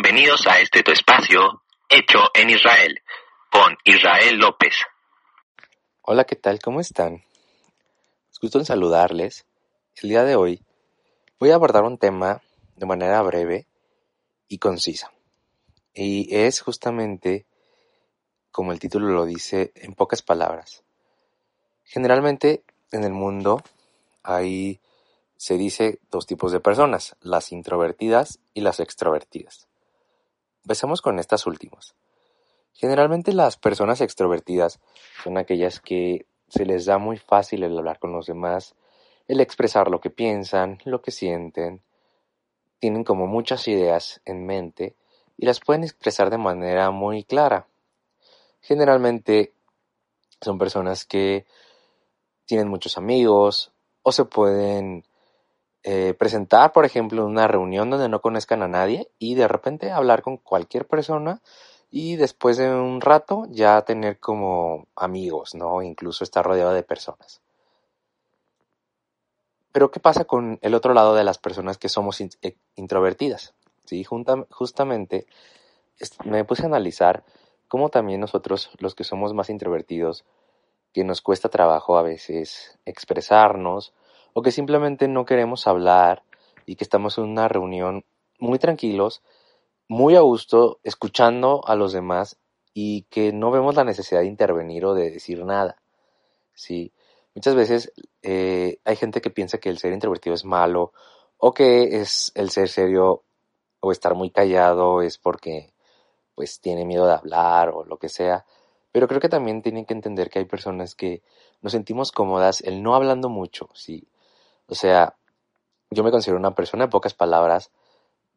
Bienvenidos a este tu espacio hecho en Israel con Israel López. Hola, ¿qué tal? ¿Cómo están? Es gusto en saludarles. El día de hoy voy a abordar un tema de manera breve y concisa. Y es justamente, como el título lo dice, en pocas palabras. Generalmente en el mundo hay, se dice, dos tipos de personas, las introvertidas y las extrovertidas. Empecemos con estas últimas. Generalmente las personas extrovertidas son aquellas que se les da muy fácil el hablar con los demás, el expresar lo que piensan, lo que sienten, tienen como muchas ideas en mente y las pueden expresar de manera muy clara. Generalmente son personas que tienen muchos amigos o se pueden eh, presentar, por ejemplo, una reunión donde no conozcan a nadie y de repente hablar con cualquier persona y después de un rato ya tener como amigos, ¿no? Incluso estar rodeado de personas. Pero ¿qué pasa con el otro lado de las personas que somos eh, introvertidas? ¿Sí? justamente me puse a analizar cómo también nosotros, los que somos más introvertidos, que nos cuesta trabajo a veces expresarnos, o que simplemente no queremos hablar y que estamos en una reunión muy tranquilos, muy a gusto, escuchando a los demás y que no vemos la necesidad de intervenir o de decir nada. ¿sí? Muchas veces eh, hay gente que piensa que el ser introvertido es malo o que es el ser serio o estar muy callado es porque pues tiene miedo de hablar o lo que sea. Pero creo que también tienen que entender que hay personas que nos sentimos cómodas el no hablando mucho, ¿sí? O sea, yo me considero una persona de pocas palabras,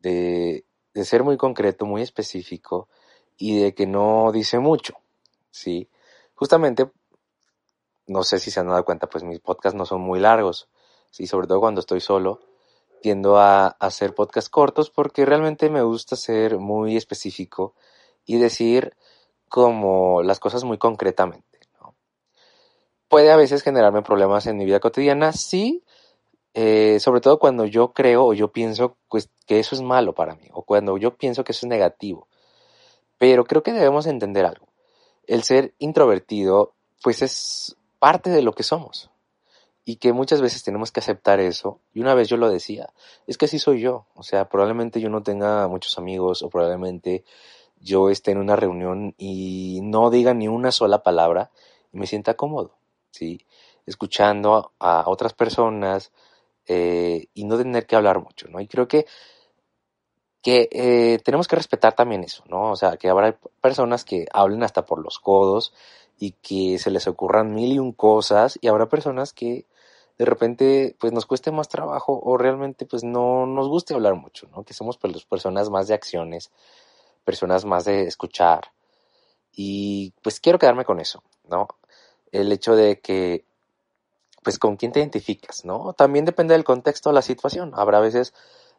de, de ser muy concreto, muy específico y de que no dice mucho, ¿sí? Justamente, no sé si se han dado cuenta, pues mis podcasts no son muy largos, ¿sí? Sobre todo cuando estoy solo, tiendo a, hacer podcasts cortos porque realmente me gusta ser muy específico y decir como las cosas muy concretamente. Puede a veces generarme problemas en mi vida cotidiana, sí, eh, sobre todo cuando yo creo o yo pienso pues, que eso es malo para mí, o cuando yo pienso que eso es negativo. Pero creo que debemos entender algo. El ser introvertido, pues es parte de lo que somos. Y que muchas veces tenemos que aceptar eso. Y una vez yo lo decía, es que así soy yo. O sea, probablemente yo no tenga muchos amigos o probablemente yo esté en una reunión y no diga ni una sola palabra y me sienta cómodo, ¿sí? Escuchando a otras personas, eh, y no tener que hablar mucho, ¿no? Y creo que, que eh, tenemos que respetar también eso, ¿no? O sea, que habrá personas que hablen hasta por los codos y que se les ocurran mil y un cosas y habrá personas que de repente pues nos cueste más trabajo o realmente pues no nos guste hablar mucho, ¿no? Que somos pues, personas más de acciones, personas más de escuchar y pues quiero quedarme con eso, ¿no? El hecho de que pues con quién te identificas, ¿no? También depende del contexto, de la situación. Habrá veces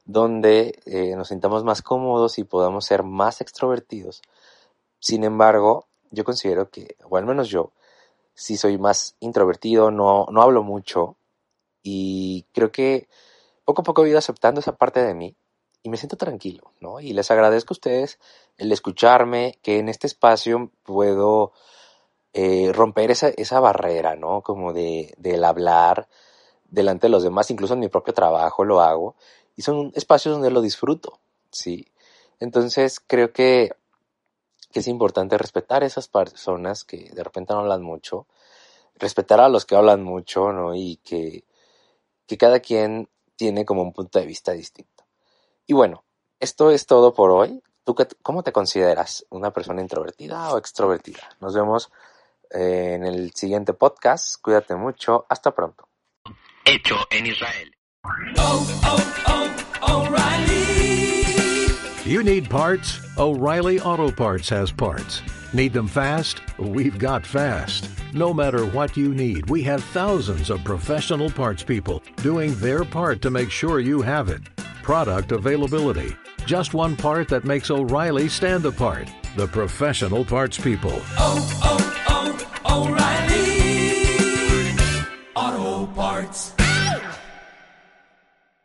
donde eh, nos sintamos más cómodos y podamos ser más extrovertidos. Sin embargo, yo considero que, o al menos yo, sí soy más introvertido, no, no hablo mucho y creo que poco a poco he ido aceptando esa parte de mí y me siento tranquilo, ¿no? Y les agradezco a ustedes el escucharme, que en este espacio puedo eh, romper esa, esa barrera, ¿no? Como de, del hablar delante de los demás, incluso en mi propio trabajo lo hago, y son espacios donde lo disfruto, ¿sí? Entonces creo que, que es importante respetar a esas personas que de repente no hablan mucho, respetar a los que hablan mucho, ¿no? Y que, que cada quien tiene como un punto de vista distinto. Y bueno, esto es todo por hoy. ¿Tú cómo te consideras? ¿Una persona introvertida o extrovertida? Nos vemos en el siguiente podcast. Cuídate mucho. Hasta pronto. Hecho en Israel. You need parts? O'Reilly Auto Parts has parts. Need them fast? We've got fast. No matter what you need, we have thousands of professional parts people doing their part to make sure you have it. Product availability. Just one part that makes O'Reilly stand apart. The professional parts people. oh, oh, O'Reilly Auto Parts.